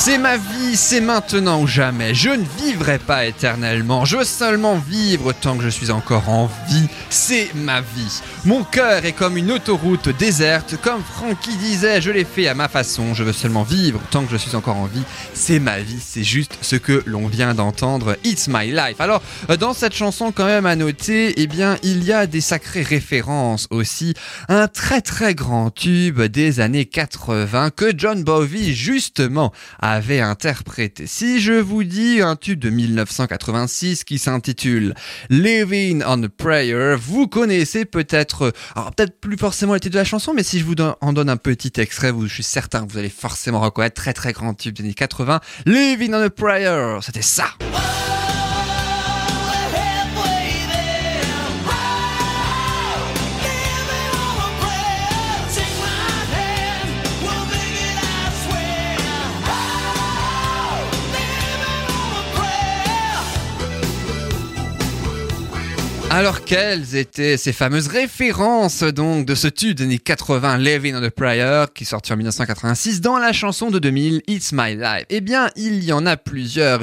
C'est ma vie, c'est maintenant ou jamais. Je ne vivrai pas éternellement. Je veux seulement vivre tant que je suis encore en vie. C'est ma vie. Mon cœur est comme une autoroute déserte. Comme Frankie disait, je l'ai fait à ma façon. Je veux seulement vivre tant que je suis encore en vie. C'est ma vie. C'est juste ce que l'on vient d'entendre. It's my life. Alors, euh, dans cette chanson, quand même à noter, eh bien, il y a des sacrées références aussi. Un très très grand tube des années 80 que John Bowie, justement, avait interprété. Si je vous dis un tube de 1986 qui s'intitule Living on a Prayer, vous connaissez peut-être, alors peut-être plus forcément le titre de la chanson, mais si je vous en donne un petit extrait, je suis certain que vous allez forcément reconnaître très très grand tube des années 80. Living on a Prayer, c'était ça. Alors quelles étaient ces fameuses références donc de ce tube des années 80 Living on a Prayer qui sortit en 1986 dans la chanson de 2000 It's My Life? Eh bien il y en a plusieurs,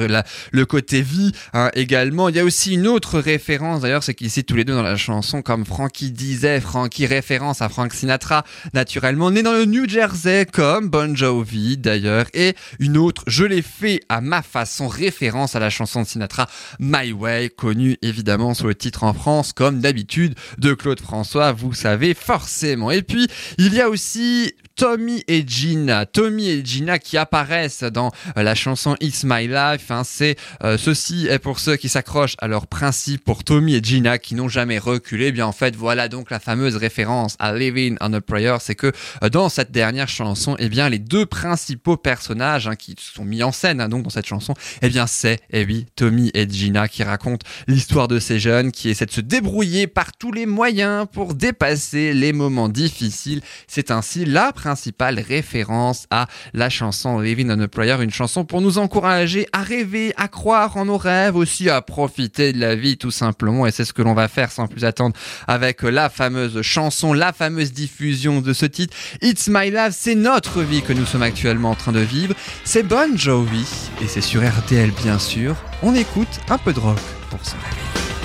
le côté vie hein, également. Il y a aussi une autre référence d'ailleurs, c'est qu'ils citent tous les deux dans la chanson comme Frankie disait, Frankie référence à Frank Sinatra naturellement, né dans le New Jersey comme Bon Jovi d'ailleurs. Et une autre Je l'ai fait à ma façon référence à la chanson de Sinatra My Way connue évidemment sous le titre en Comme d'habitude de Claude François, vous savez forcément. Et puis il y a aussi Tommy et Gina, Tommy et Gina qui apparaissent dans la chanson It's My Life. hein. c'est euh, ceci est pour ceux qui s'accrochent à leurs principes pour Tommy et Gina qui n'ont jamais reculé. Eh bien en fait voilà donc la fameuse référence à Living on a Prayer, c'est que euh, dans cette dernière chanson, eh bien les deux principaux personnages hein, qui sont mis en scène hein, donc dans cette chanson, eh bien c'est eh oui Tommy et Gina qui racontent l'histoire de ces jeunes qui essaient de se débrouiller par tous les moyens pour dépasser les moments difficiles. C'est ainsi la principale référence à la chanson Living on a une chanson pour nous encourager à rêver, à croire en nos rêves, aussi à profiter de la vie tout simplement. Et c'est ce que l'on va faire sans plus attendre avec la fameuse chanson, la fameuse diffusion de ce titre. It's My Life, c'est notre vie que nous sommes actuellement en train de vivre. C'est Bon Jovi et c'est sur RTL bien sûr. On écoute un peu de rock pour se réveiller.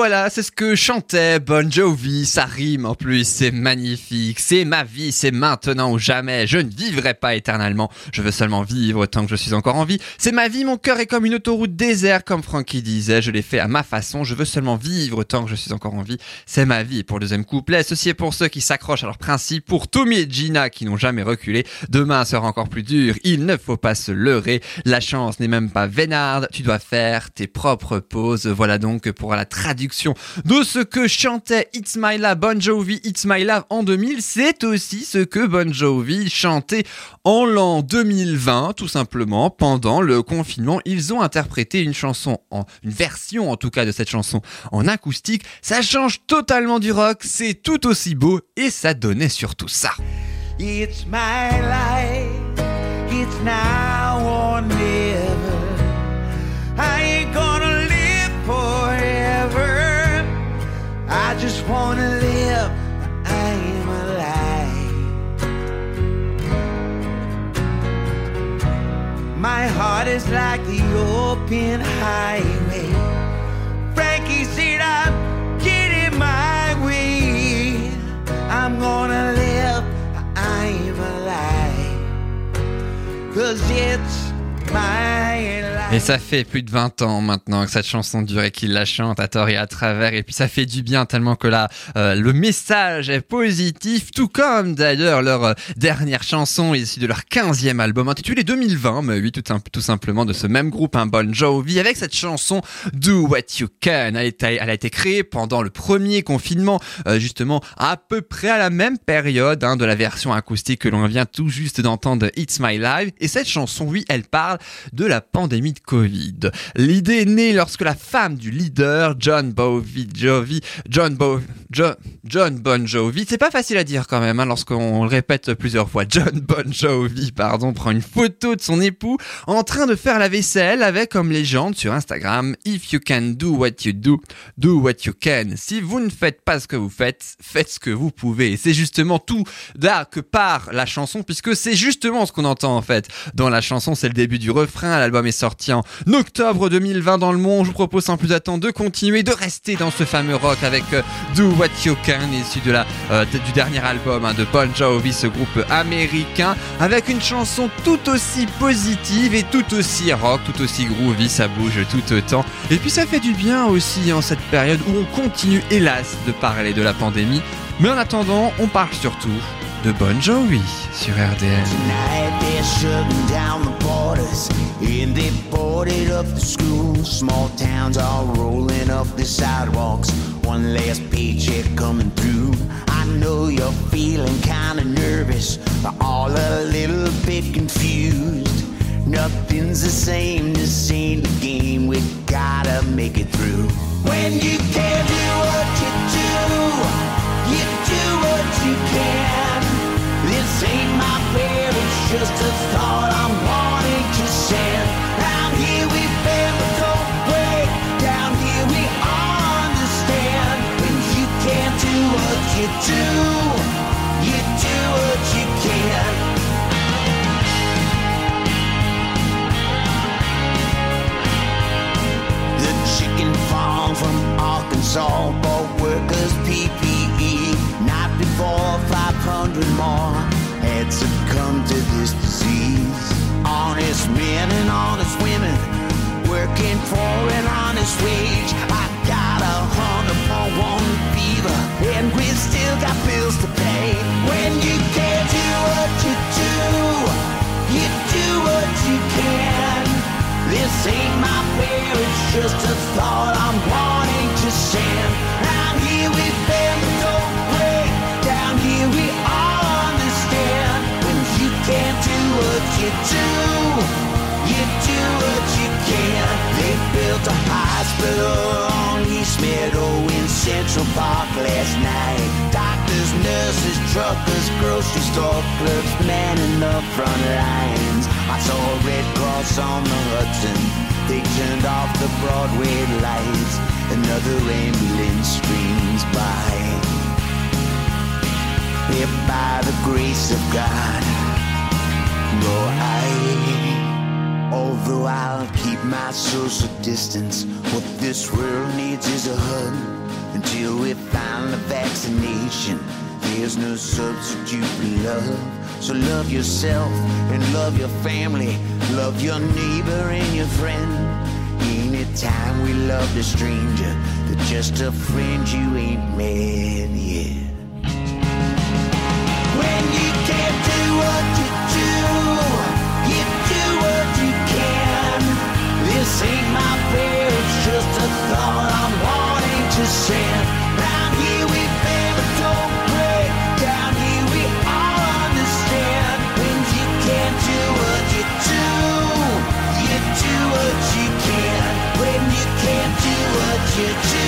ma vie, voilà, c'est ce que chantait Bon Jovi, ça rime en plus, c'est magnifique, c'est ma vie, c'est maintenant ou jamais, je ne vivrai pas éternellement, je veux seulement vivre tant que je suis encore en vie, c'est ma vie, mon cœur est comme une autoroute désert, comme Frankie disait, je l'ai fait à ma façon, je veux seulement vivre tant que je suis encore en vie, c'est ma vie. Pour le deuxième couplet, ceci est pour ceux qui s'accrochent à leurs principes, pour Tommy et Gina qui n'ont jamais reculé, demain sera encore plus dur, il ne faut pas se leurrer, la chance n'est même pas vénarde, tu dois faire tes propres pauses, voilà donc pour la traduction de ce que chantait It's My Love, Bon Jovi, It's My Love en 2000, c'est aussi ce que Bon Jovi chantait en l'an 2020, tout simplement, pendant le confinement. Ils ont interprété une chanson, une version en tout cas de cette chanson en acoustique. Ça change totalement du rock, c'est tout aussi beau et ça donnait surtout ça. It's my life. It's now or never. Wanna live. I am alive. My heart is like the open highway. Frankie said I'm getting my way. I'm gonna live. I am alive. Cause it's my life. Et ça fait plus de 20 ans maintenant que cette chanson dure et qu'il la chante à tort et à travers. Et puis ça fait du bien tellement que là, euh, le message est positif, tout comme d'ailleurs leur euh, dernière chanson issue de leur 15e album intitulé 2020, mais oui, tout, sim- tout simplement de ce même groupe, un Bon Jovi, avec cette chanson Do What You Can. Elle, a été- elle a été créée pendant le premier confinement, euh, justement à peu près à la même période hein, de la version acoustique que l'on vient tout juste d'entendre It's My Life. Et cette chanson, oui, elle parle de la pandémie de Covid. L'idée est née lorsque la femme du leader, John Bovi Jovi, John Bo, Jo- John Bon Jovi, c'est pas facile à dire quand même, hein, lorsqu'on le répète plusieurs fois, John Bon Jovi, pardon, prend une photo de son époux en train de faire la vaisselle avec comme légende sur Instagram, If you can do what you do, do what you can. Si vous ne faites pas ce que vous faites, faites ce que vous pouvez. C'est justement tout là que part la chanson, puisque c'est justement ce qu'on entend en fait. Dans la chanson, c'est le début du refrain, l'album est sorti en octobre 2020 dans le monde. Je vous propose sans plus attendre de continuer, de rester dans ce fameux rock avec euh, Do What You Can, issu de la, euh, du dernier album hein, de Bon Jovi, ce groupe américain, avec une chanson tout aussi positive et tout aussi rock, tout aussi groovy, ça bouge tout autant. Et puis ça fait du bien aussi en cette période où on continue hélas de parler de la pandémie. Mais en attendant, on parle surtout de Bon Jovi sur RDN. Borders and they boarded up the schools. Small towns are rolling up the sidewalks. One last paycheck coming through. I know you're feeling kinda nervous, all a little bit confused. Nothing's the same, this ain't the game. We gotta make it through. When you can't do what you do, you do what you can. This ain't my prayer, it's just a thought I'm wanting Arkansas bought workers PPE. Not before 500 more had succumbed to this disease. Honest men and honest women working for an honest wage. I got a hundred for one fever, and we still got bills to pay. When you can't do what you do, you do what you can. This ain't my prayer, it's just a thought I'm wanting to send. Down here we bend, don't break. Down here we all understand. When you can't do what you do, you do Central Park last night. Doctors, nurses, truckers, grocery store clerks, men in the front lines. I saw a Red Cross on the Hudson. They turned off the Broadway lights. Another ambulance streams by. If by the grace of God, go I. Although I'll keep my social distance, what this world needs is a hug. Until we find a vaccination, there's no substitute for love. So love yourself and love your family, love your neighbor and your friend. Anytime we love a stranger, they're just a friend you ain't met yet. To here we but don't break. Down here we all understand. When you can't do what you do, you do what you can. When you can't do what you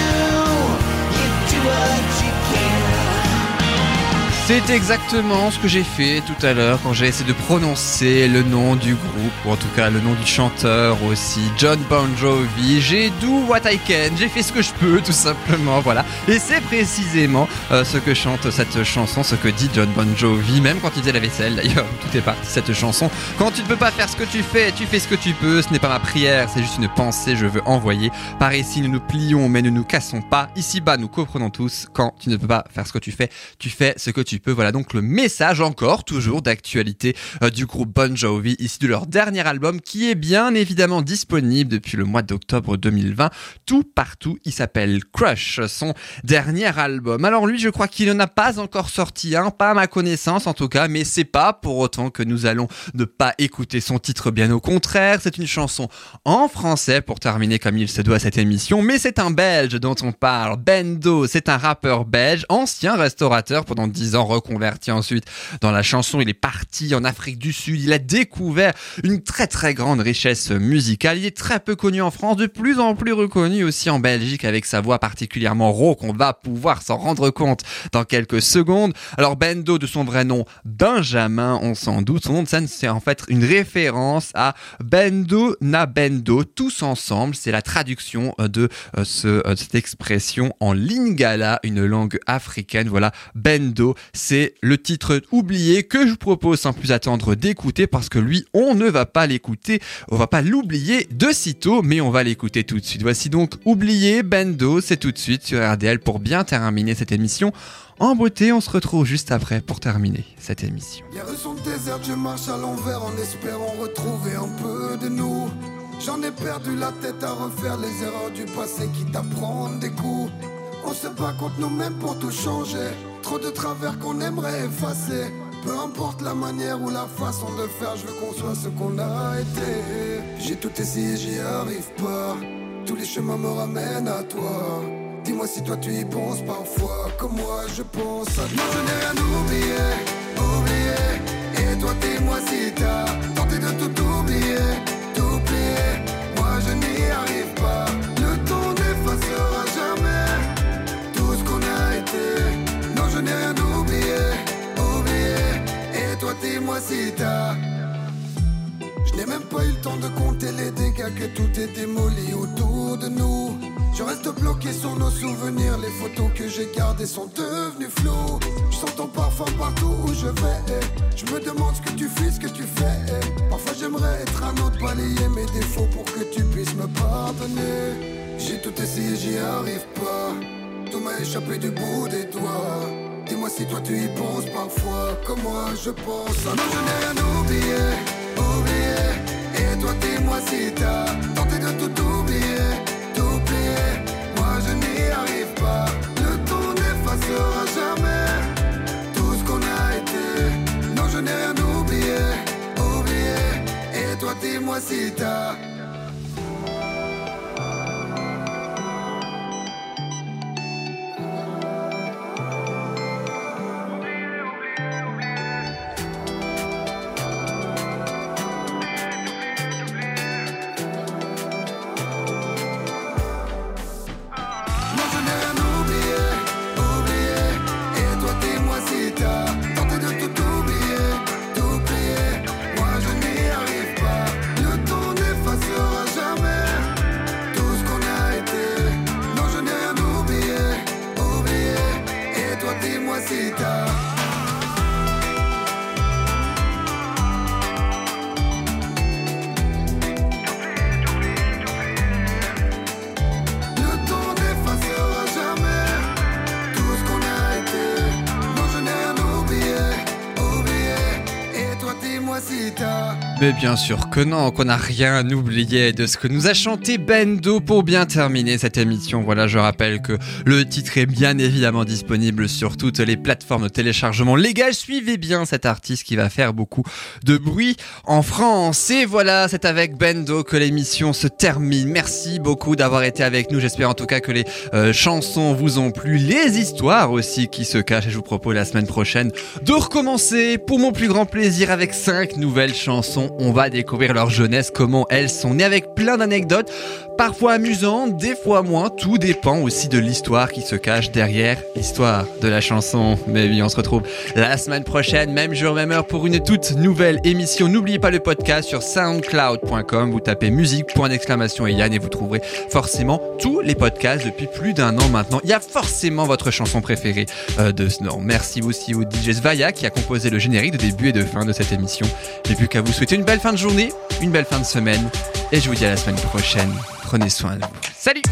C'est exactement ce que j'ai fait tout à l'heure quand j'ai essayé de prononcer le nom du groupe, ou en tout cas le nom du chanteur aussi, John Bon Jovi. J'ai do what I can, j'ai fait ce que je peux tout simplement, voilà. Et c'est précisément euh, ce que chante cette chanson, ce que dit John Bon Jovi, même quand il faisait la vaisselle d'ailleurs, tout est parti cette chanson. Quand tu ne peux pas faire ce que tu fais, tu fais ce que tu peux, ce n'est pas ma prière, c'est juste une pensée, je veux envoyer. Par ici, nous nous plions mais ne nous cassons pas. Ici-bas, nous comprenons tous, quand tu ne peux pas faire ce que tu fais, tu fais ce que tu peux. Voilà donc le message encore, toujours d'actualité euh, du groupe Bon Jovi, ici de leur dernier album qui est bien évidemment disponible depuis le mois d'octobre 2020, tout partout. Il s'appelle Crush, son dernier album. Alors lui, je crois qu'il n'en a pas encore sorti un, pas à ma connaissance en tout cas, mais c'est pas pour autant que nous allons ne pas écouter son titre, bien au contraire. C'est une chanson en français pour terminer comme il se doit cette émission, mais c'est un Belge dont on parle. Bendo, c'est un rappeur belge, ancien restaurateur pendant 10 ans, reconverti ensuite dans la chanson. Il est parti en Afrique du Sud, il a découvert une très très grande richesse musicale. Il est très peu connu en France, de plus en plus reconnu aussi en Belgique avec sa voix particulièrement rauque. On va pouvoir s'en rendre compte dans quelques secondes. Alors Bendo, de son vrai nom Benjamin, on s'en doute, son nom de scène c'est en fait une référence à Bendo na Bendo, tous ensemble. C'est la traduction de euh, euh, cette expression en lingala, une langue africaine. Voilà, Bendo, c'est le titre oublié que je vous propose sans plus attendre d'écouter parce que lui, on ne va pas l'écouter, on va pas l'oublier de sitôt, mais on va l'écouter tout de suite. Voici donc Oublié Bendo, c'est tout de suite sur RDL pour bien terminer cette émission. En beauté, on se retrouve juste après pour terminer cette émission. On se bat contre nous-mêmes pour tout changer. Trop de travers qu'on aimerait effacer. Peu importe la manière ou la façon de faire, je veux qu'on soit ce qu'on a été. J'ai tout essayé, j'y arrive pas. Tous les chemins me ramènent à toi. Dis-moi si toi tu y penses parfois, comme moi je pense à. Je n'ai rien oublié, oublié. Et toi dis-moi si que tout est démoli autour de nous. Je reste bloqué sur nos souvenirs, les photos que j'ai gardées sont devenues floues. Je sens ton parfum partout où je vais. Je me demande ce que tu fais, ce que tu fais. Parfois j'aimerais être un autre, balayer mes défauts pour que tu puisses me pardonner. J'ai tout essayé, j'y arrive pas. Tout m'a échappé du bout des doigts. Dis-moi si toi tu y penses parfois, comme moi je pense. Ah non, je n'ai rien oublié. Toi dis-moi si t'as tenté de tout oublier, tout plier. Moi je n'y arrive pas. Le temps n'effacera jamais tout ce qu'on a été. Non, je n'ai rien oublié, oublié. Et toi dis-moi si t'as. Mais bien sûr que non, qu'on n'a rien oublié de ce que nous a chanté Bendo pour bien terminer cette émission. Voilà, je rappelle que le titre est bien évidemment disponible sur toutes les plateformes de téléchargement légal. Suivez bien cet artiste qui va faire beaucoup de bruit en France. Et voilà, c'est avec Bendo que l'émission se termine. Merci beaucoup d'avoir été avec nous. J'espère en tout cas que les euh, chansons vous ont plu, les histoires aussi qui se cachent. Et je vous propose la semaine prochaine de recommencer pour mon plus grand plaisir avec cinq nouvelles chansons. On va découvrir leur jeunesse, comment elles sont nées avec plein d'anecdotes, parfois amusantes, des fois moins. Tout dépend aussi de l'histoire qui se cache derrière l'histoire de la chanson. Mais oui, on se retrouve la semaine prochaine, même jour, même heure pour une toute nouvelle émission. N'oubliez pas le podcast sur soundcloud.com. Vous tapez musique, point d'exclamation et Yann et vous trouverez forcément tous les podcasts depuis plus d'un an maintenant. Il y a forcément votre chanson préférée euh, de Snow. Merci aussi au DJ Svaya qui a composé le générique de début et de fin de cette émission. J'ai plus qu'à vous souhaiter une belle fin de journée, une belle fin de semaine et je vous dis à la semaine prochaine. Prenez soin de vous. Salut